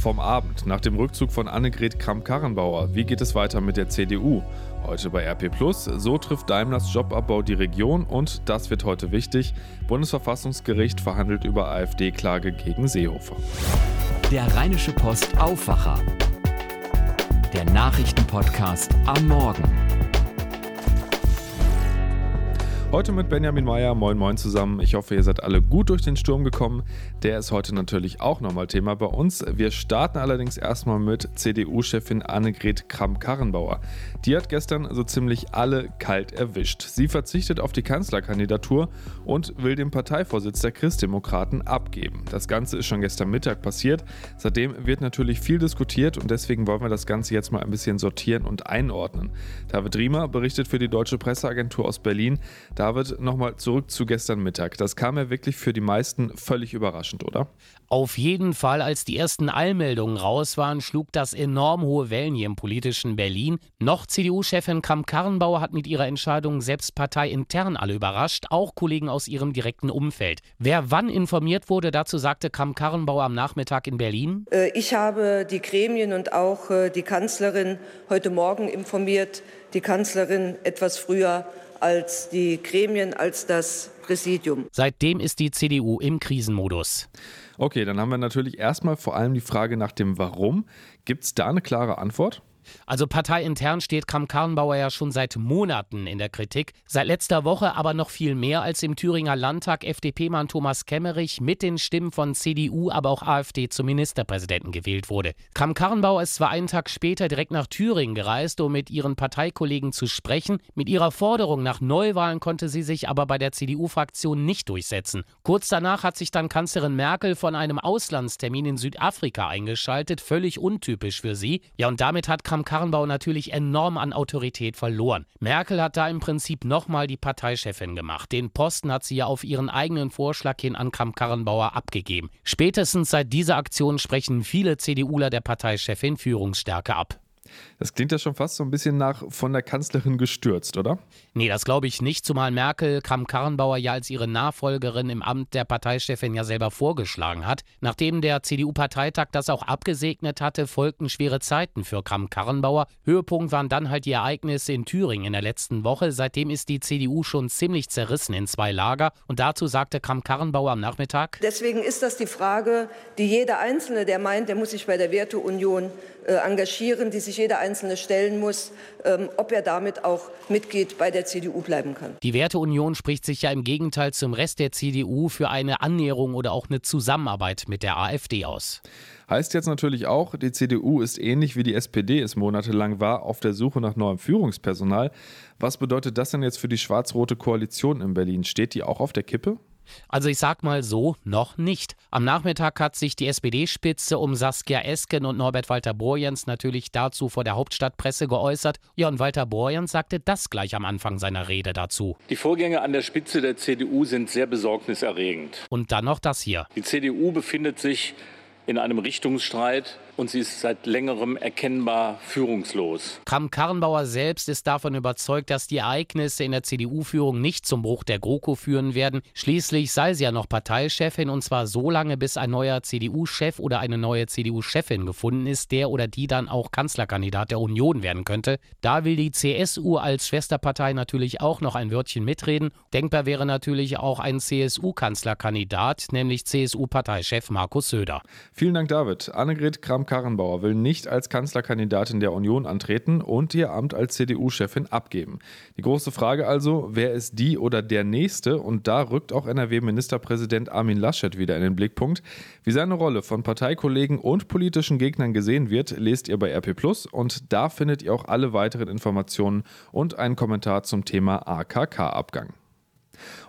Vom Abend nach dem Rückzug von Annegret Kramp-Karrenbauer. Wie geht es weiter mit der CDU? Heute bei RP Plus. So trifft Daimlers Jobabbau die Region und das wird heute wichtig. Bundesverfassungsgericht verhandelt über AfD-Klage gegen Seehofer. Der Rheinische Post Aufwacher. Der Nachrichtenpodcast am Morgen. Heute mit Benjamin Meyer. Moin, moin zusammen. Ich hoffe, ihr seid alle gut durch den Sturm gekommen. Der ist heute natürlich auch nochmal Thema bei uns. Wir starten allerdings erstmal mit CDU-Chefin Annegret Kramp-Karrenbauer. Die hat gestern so ziemlich alle kalt erwischt. Sie verzichtet auf die Kanzlerkandidatur und will den Parteivorsitz der Christdemokraten abgeben. Das Ganze ist schon gestern Mittag passiert. Seitdem wird natürlich viel diskutiert und deswegen wollen wir das Ganze jetzt mal ein bisschen sortieren und einordnen. David Riemer berichtet für die Deutsche Presseagentur aus Berlin. David, nochmal zurück zu gestern Mittag. Das kam ja wirklich für die meisten völlig überraschend, oder? Auf jeden Fall, als die ersten Eilmeldungen raus waren, schlug das enorm hohe Wellen hier im politischen Berlin. Noch CDU-Chefin Kramp-Karrenbauer hat mit ihrer Entscheidung selbst parteiintern alle überrascht, auch Kollegen aus ihrem direkten Umfeld. Wer wann informiert wurde, dazu sagte Kramp-Karrenbauer am Nachmittag in Berlin. Äh, ich habe die Gremien und auch äh, die Kanzlerin heute Morgen informiert. Die Kanzlerin etwas früher als die Gremien, als das Präsidium. Seitdem ist die CDU im Krisenmodus. Okay, dann haben wir natürlich erstmal vor allem die Frage nach dem Warum. Gibt es da eine klare Antwort? Also parteiintern steht Kramp-Karrenbauer ja schon seit Monaten in der Kritik. Seit letzter Woche aber noch viel mehr, als im Thüringer Landtag FDP-Mann Thomas Kemmerich mit den Stimmen von CDU, aber auch AfD zum Ministerpräsidenten gewählt wurde. Kramp-Karrenbauer ist zwar einen Tag später direkt nach Thüringen gereist, um mit ihren Parteikollegen zu sprechen. Mit ihrer Forderung nach Neuwahlen konnte sie sich aber bei der CDU-Fraktion nicht durchsetzen. Kurz danach hat sich dann Kanzlerin Merkel von einem Auslandstermin in Südafrika eingeschaltet, völlig untypisch für sie. Ja, und damit hat Kramp-Karrenbauer natürlich enorm an Autorität verloren. Merkel hat da im Prinzip nochmal die Parteichefin gemacht. Den Posten hat sie ja auf ihren eigenen Vorschlag hin an Kramp-Karrenbauer abgegeben. Spätestens seit dieser Aktion sprechen viele CDUler der Parteichefin Führungsstärke ab. Das klingt ja schon fast so ein bisschen nach von der Kanzlerin gestürzt, oder? Nee, das glaube ich nicht, zumal Merkel Kramp-Karrenbauer ja als ihre Nachfolgerin im Amt der Parteichefin ja selber vorgeschlagen hat. Nachdem der CDU-Parteitag das auch abgesegnet hatte, folgten schwere Zeiten für Kramp-Karrenbauer. Höhepunkt waren dann halt die Ereignisse in Thüringen in der letzten Woche. Seitdem ist die CDU schon ziemlich zerrissen in zwei Lager. Und dazu sagte Kramp-Karrenbauer am Nachmittag: Deswegen ist das die Frage, die jeder Einzelne, der meint, der muss sich bei der Werteunion engagieren, die sich jeder Einzelne stellen muss, ähm, ob er damit auch Mitglied bei der CDU bleiben kann. Die Werteunion spricht sich ja im Gegenteil zum Rest der CDU für eine Annäherung oder auch eine Zusammenarbeit mit der AfD aus. Heißt jetzt natürlich auch, die CDU ist ähnlich wie die SPD es monatelang war, auf der Suche nach neuem Führungspersonal. Was bedeutet das denn jetzt für die schwarz-rote Koalition in Berlin? Steht die auch auf der Kippe? Also ich sag mal so, noch nicht. Am Nachmittag hat sich die SPD-Spitze um Saskia Esken und Norbert Walter Borjans natürlich dazu vor der Hauptstadtpresse geäußert. Ja, und Walter Borjans sagte das gleich am Anfang seiner Rede dazu. Die Vorgänge an der Spitze der CDU sind sehr besorgniserregend. Und dann noch das hier. Die CDU befindet sich in einem Richtungsstreit und sie ist seit längerem erkennbar führungslos. Kramp-Karrenbauer selbst ist davon überzeugt, dass die Ereignisse in der CDU-Führung nicht zum Bruch der GroKo führen werden. Schließlich sei sie ja noch Parteichefin und zwar so lange, bis ein neuer CDU-Chef oder eine neue CDU-Chefin gefunden ist, der oder die dann auch Kanzlerkandidat der Union werden könnte. Da will die CSU als Schwesterpartei natürlich auch noch ein Wörtchen mitreden. Denkbar wäre natürlich auch ein CSU-Kanzlerkandidat, nämlich CSU-Parteichef Markus Söder. Vielen Dank, David. Annegret Kramp Karrenbauer will nicht als Kanzlerkandidatin der Union antreten und ihr Amt als CDU-Chefin abgeben. Die große Frage also, wer ist die oder der Nächste? Und da rückt auch NRW-Ministerpräsident Armin Laschet wieder in den Blickpunkt. Wie seine Rolle von Parteikollegen und politischen Gegnern gesehen wird, lest ihr bei RP Plus und da findet ihr auch alle weiteren Informationen und einen Kommentar zum Thema AKK-Abgang.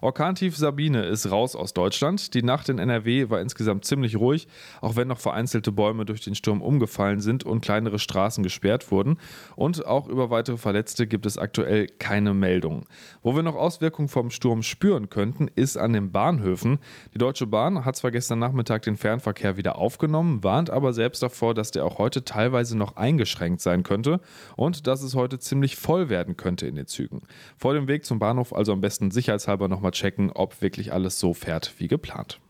Orkantief Sabine ist raus aus Deutschland. Die Nacht in NRW war insgesamt ziemlich ruhig, auch wenn noch vereinzelte Bäume durch den Sturm umgefallen sind und kleinere Straßen gesperrt wurden. Und auch über weitere Verletzte gibt es aktuell keine Meldungen. Wo wir noch Auswirkungen vom Sturm spüren könnten, ist an den Bahnhöfen. Die Deutsche Bahn hat zwar gestern Nachmittag den Fernverkehr wieder aufgenommen, warnt aber selbst davor, dass der auch heute teilweise noch eingeschränkt sein könnte und dass es heute ziemlich voll werden könnte in den Zügen. Vor dem Weg zum Bahnhof also am besten sicherheitshalber nochmal checken, ob wirklich alles so fährt wie geplant.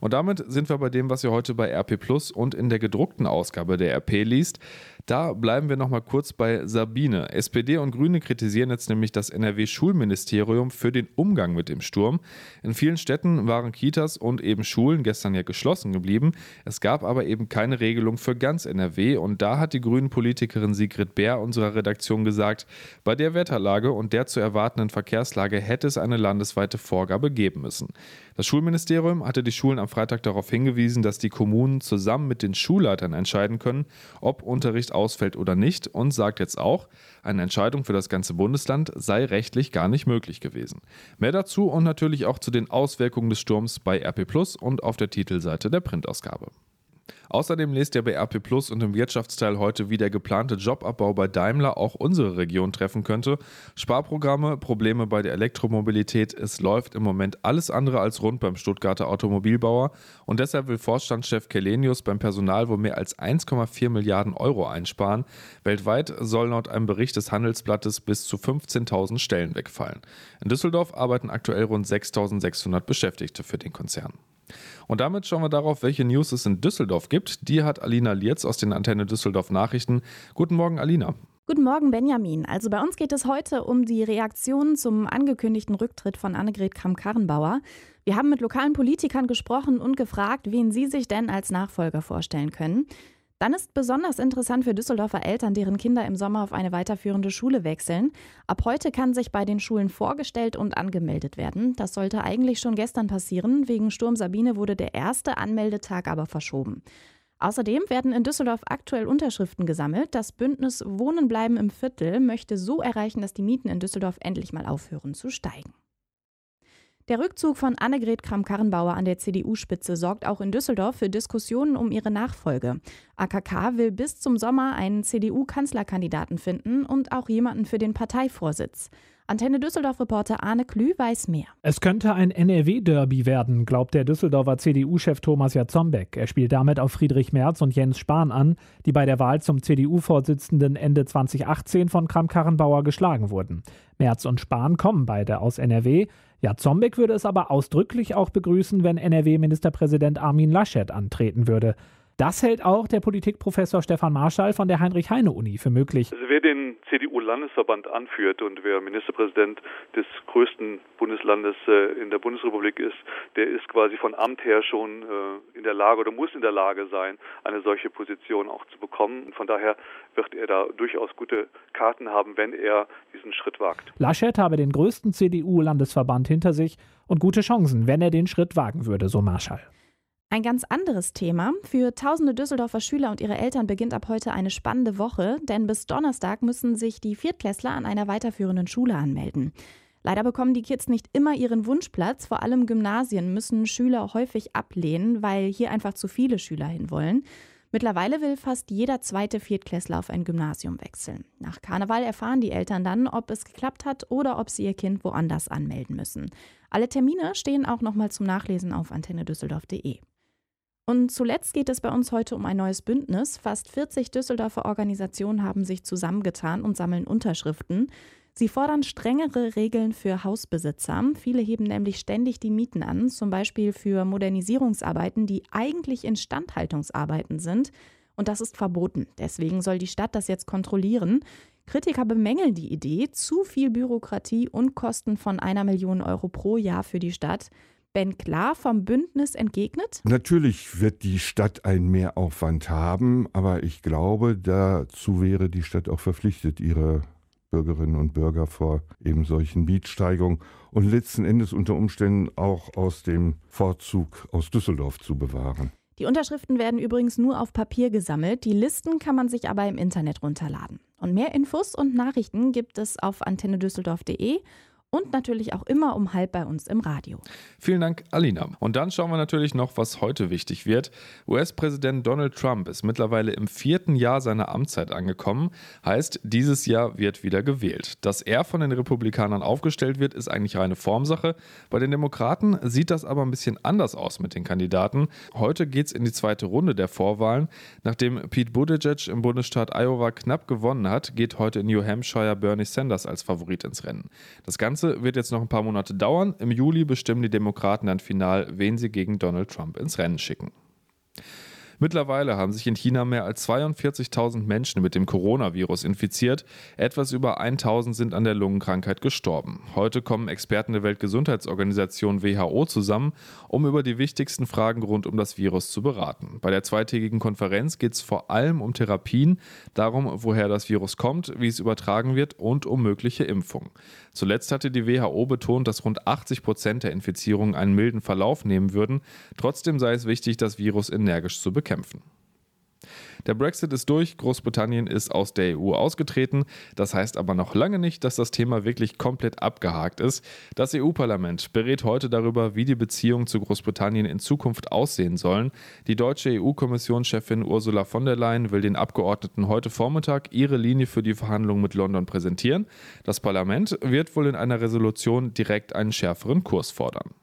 Und damit sind wir bei dem, was ihr heute bei RP Plus und in der gedruckten Ausgabe der RP liest. Da bleiben wir nochmal kurz bei Sabine. SPD und Grüne kritisieren jetzt nämlich das NRW-Schulministerium für den Umgang mit dem Sturm. In vielen Städten waren Kitas und eben Schulen gestern ja geschlossen geblieben. Es gab aber eben keine Regelung für ganz NRW und da hat die Grünen-Politikerin Sigrid Bär unserer Redaktion gesagt, bei der Wetterlage und der zu erwartenden Verkehrslage hätte es eine landesweite Vorgabe geben müssen. Das Schulministerium hatte die Schulen am Freitag darauf hingewiesen, dass die Kommunen zusammen mit den Schulleitern entscheiden können, ob Unterricht ausfällt oder nicht und sagt jetzt auch, eine Entscheidung für das ganze Bundesland sei rechtlich gar nicht möglich gewesen. Mehr dazu und natürlich auch zu den Auswirkungen des Sturms bei RP Plus und auf der Titelseite der Printausgabe. Außerdem lest ihr bei RP Plus und im Wirtschaftsteil heute, wie der geplante Jobabbau bei Daimler auch unsere Region treffen könnte. Sparprogramme, Probleme bei der Elektromobilität. Es läuft im Moment alles andere als rund beim Stuttgarter Automobilbauer und deshalb will Vorstandschef Kelenius beim Personal wohl mehr als 1,4 Milliarden Euro einsparen. Weltweit soll laut einem Bericht des Handelsblattes bis zu 15.000 Stellen wegfallen. In Düsseldorf arbeiten aktuell rund 6.600 Beschäftigte für den Konzern. Und damit schauen wir darauf, welche News es in Düsseldorf gibt. Die hat Alina Lietz aus den Antenne Düsseldorf Nachrichten. Guten Morgen, Alina. Guten Morgen, Benjamin. Also bei uns geht es heute um die Reaktion zum angekündigten Rücktritt von Annegret Kramp-Karrenbauer. Wir haben mit lokalen Politikern gesprochen und gefragt, wen sie sich denn als Nachfolger vorstellen können. Dann ist besonders interessant für Düsseldorfer Eltern, deren Kinder im Sommer auf eine weiterführende Schule wechseln. Ab heute kann sich bei den Schulen vorgestellt und angemeldet werden. Das sollte eigentlich schon gestern passieren. Wegen Sturm Sabine wurde der erste Anmeldetag aber verschoben. Außerdem werden in Düsseldorf aktuell Unterschriften gesammelt. Das Bündnis Wohnen bleiben im Viertel möchte so erreichen, dass die Mieten in Düsseldorf endlich mal aufhören zu steigen. Der Rückzug von Annegret Kramp-Karrenbauer an der CDU-Spitze sorgt auch in Düsseldorf für Diskussionen um ihre Nachfolge. AKK will bis zum Sommer einen CDU-Kanzlerkandidaten finden und auch jemanden für den Parteivorsitz. Antenne Düsseldorf-Reporter Arne Klü weiß mehr. Es könnte ein NRW-Derby werden, glaubt der Düsseldorfer CDU-Chef Thomas Jatzombeck. Er spielt damit auf Friedrich Merz und Jens Spahn an, die bei der Wahl zum CDU-Vorsitzenden Ende 2018 von Kramp-Karrenbauer geschlagen wurden. Merz und Spahn kommen beide aus NRW. Jatzombeck würde es aber ausdrücklich auch begrüßen, wenn NRW-Ministerpräsident Armin Laschet antreten würde. Das hält auch der Politikprofessor Stefan Marschall von der Heinrich-Heine-Uni für möglich. Also wer den CDU-Landesverband anführt und wer Ministerpräsident des größten Bundeslandes äh, in der Bundesrepublik ist, der ist quasi von Amt her schon äh, in der Lage oder muss in der Lage sein, eine solche Position auch zu bekommen. Von daher wird er da durchaus gute Karten haben, wenn er diesen Schritt wagt. Laschet habe den größten CDU-Landesverband hinter sich und gute Chancen, wenn er den Schritt wagen würde, so Marschall. Ein ganz anderes Thema. Für tausende Düsseldorfer Schüler und ihre Eltern beginnt ab heute eine spannende Woche, denn bis Donnerstag müssen sich die Viertklässler an einer weiterführenden Schule anmelden. Leider bekommen die Kids nicht immer ihren Wunschplatz. Vor allem Gymnasien müssen Schüler häufig ablehnen, weil hier einfach zu viele Schüler hinwollen. Mittlerweile will fast jeder zweite Viertklässler auf ein Gymnasium wechseln. Nach Karneval erfahren die Eltern dann, ob es geklappt hat oder ob sie ihr Kind woanders anmelden müssen. Alle Termine stehen auch nochmal zum Nachlesen auf antennedüsseldorf.de. Und zuletzt geht es bei uns heute um ein neues Bündnis. Fast 40 Düsseldorfer Organisationen haben sich zusammengetan und sammeln Unterschriften. Sie fordern strengere Regeln für Hausbesitzer. Viele heben nämlich ständig die Mieten an, zum Beispiel für Modernisierungsarbeiten, die eigentlich Instandhaltungsarbeiten sind. Und das ist verboten. Deswegen soll die Stadt das jetzt kontrollieren. Kritiker bemängeln die Idee, zu viel Bürokratie und Kosten von einer Million Euro pro Jahr für die Stadt. Ben Klar vom Bündnis entgegnet? Natürlich wird die Stadt einen Mehraufwand haben, aber ich glaube, dazu wäre die Stadt auch verpflichtet, ihre Bürgerinnen und Bürger vor eben solchen Mietsteigerungen und letzten Endes unter Umständen auch aus dem Vorzug aus Düsseldorf zu bewahren. Die Unterschriften werden übrigens nur auf Papier gesammelt, die Listen kann man sich aber im Internet runterladen. Und mehr Infos und Nachrichten gibt es auf antennedüsseldorf.de und natürlich auch immer um halb bei uns im Radio. Vielen Dank, Alina. Und dann schauen wir natürlich noch, was heute wichtig wird. US-Präsident Donald Trump ist mittlerweile im vierten Jahr seiner Amtszeit angekommen. Heißt, dieses Jahr wird wieder gewählt. Dass er von den Republikanern aufgestellt wird, ist eigentlich reine Formsache. Bei den Demokraten sieht das aber ein bisschen anders aus mit den Kandidaten. Heute geht es in die zweite Runde der Vorwahlen. Nachdem Pete Buttigieg im Bundesstaat Iowa knapp gewonnen hat, geht heute in New Hampshire Bernie Sanders als Favorit ins Rennen. Das Ganze Ganze wird jetzt noch ein paar Monate dauern. Im Juli bestimmen die Demokraten dann final, wen sie gegen Donald Trump ins Rennen schicken. Mittlerweile haben sich in China mehr als 42.000 Menschen mit dem Coronavirus infiziert. Etwas über 1.000 sind an der Lungenkrankheit gestorben. Heute kommen Experten der Weltgesundheitsorganisation WHO zusammen, um über die wichtigsten Fragen rund um das Virus zu beraten. Bei der zweitägigen Konferenz geht es vor allem um Therapien, darum, woher das Virus kommt, wie es übertragen wird und um mögliche Impfungen. Zuletzt hatte die WHO betont, dass rund 80 Prozent der Infizierungen einen milden Verlauf nehmen würden. Trotzdem sei es wichtig, das Virus energisch zu bekämpfen kämpfen. Der Brexit ist durch, Großbritannien ist aus der EU ausgetreten. Das heißt aber noch lange nicht, dass das Thema wirklich komplett abgehakt ist. Das EU-Parlament berät heute darüber, wie die Beziehungen zu Großbritannien in Zukunft aussehen sollen. Die deutsche EU-Kommissionschefin Ursula von der Leyen will den Abgeordneten heute Vormittag ihre Linie für die Verhandlungen mit London präsentieren. Das Parlament wird wohl in einer Resolution direkt einen schärferen Kurs fordern.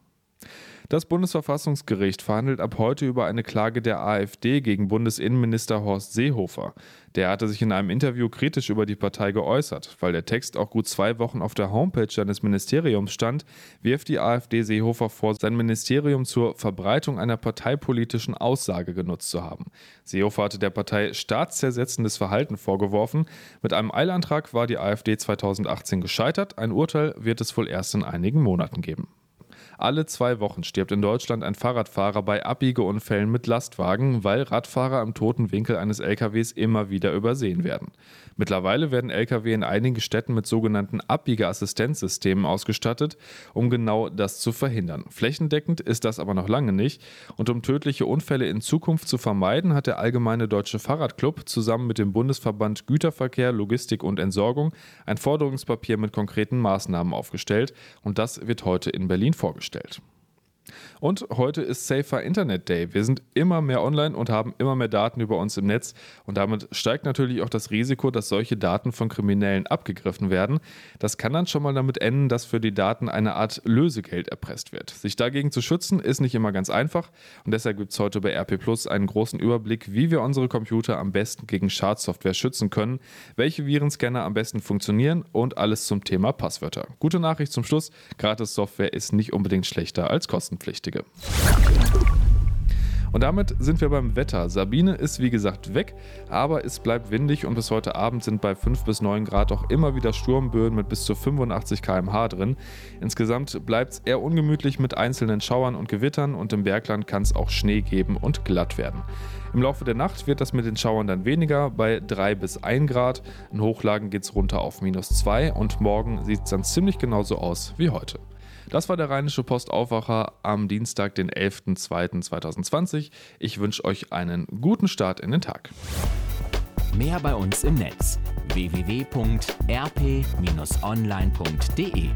Das Bundesverfassungsgericht verhandelt ab heute über eine Klage der AfD gegen Bundesinnenminister Horst Seehofer. Der hatte sich in einem Interview kritisch über die Partei geäußert. Weil der Text auch gut zwei Wochen auf der Homepage seines Ministeriums stand, wirft die AfD Seehofer vor, sein Ministerium zur Verbreitung einer parteipolitischen Aussage genutzt zu haben. Seehofer hatte der Partei staatszersetzendes Verhalten vorgeworfen. Mit einem Eilantrag war die AfD 2018 gescheitert. Ein Urteil wird es wohl erst in einigen Monaten geben. Alle zwei Wochen stirbt in Deutschland ein Fahrradfahrer bei Abbiegeunfällen mit Lastwagen, weil Radfahrer im toten Winkel eines LKWs immer wieder übersehen werden. Mittlerweile werden LKW in einigen Städten mit sogenannten Abbiegeassistenzsystemen ausgestattet, um genau das zu verhindern. Flächendeckend ist das aber noch lange nicht. Und um tödliche Unfälle in Zukunft zu vermeiden, hat der Allgemeine Deutsche Fahrradclub zusammen mit dem Bundesverband Güterverkehr, Logistik und Entsorgung ein Forderungspapier mit konkreten Maßnahmen aufgestellt. Und das wird heute in Berlin vorgestellt vorgestellt. Und heute ist Safer Internet Day. Wir sind immer mehr online und haben immer mehr Daten über uns im Netz. Und damit steigt natürlich auch das Risiko, dass solche Daten von Kriminellen abgegriffen werden. Das kann dann schon mal damit enden, dass für die Daten eine Art Lösegeld erpresst wird. Sich dagegen zu schützen, ist nicht immer ganz einfach. Und deshalb gibt es heute bei RP Plus einen großen Überblick, wie wir unsere Computer am besten gegen Schadsoftware schützen können, welche Virenscanner am besten funktionieren und alles zum Thema Passwörter. Gute Nachricht zum Schluss: Gratis-Software ist nicht unbedingt schlechter als kostenpflichtig. Richtige. Und damit sind wir beim Wetter. Sabine ist wie gesagt weg, aber es bleibt windig und bis heute Abend sind bei 5 bis 9 Grad auch immer wieder Sturmböen mit bis zu 85 km/h drin. Insgesamt bleibt es eher ungemütlich mit einzelnen Schauern und Gewittern und im Bergland kann es auch Schnee geben und glatt werden. Im Laufe der Nacht wird das mit den Schauern dann weniger, bei 3 bis 1 Grad. In Hochlagen geht es runter auf minus 2 und morgen sieht es dann ziemlich genauso aus wie heute. Das war der Rheinische Postaufwacher am Dienstag, den 11.02.2020. Ich wünsche euch einen guten Start in den Tag. Mehr bei uns im Netz www.rp-online.de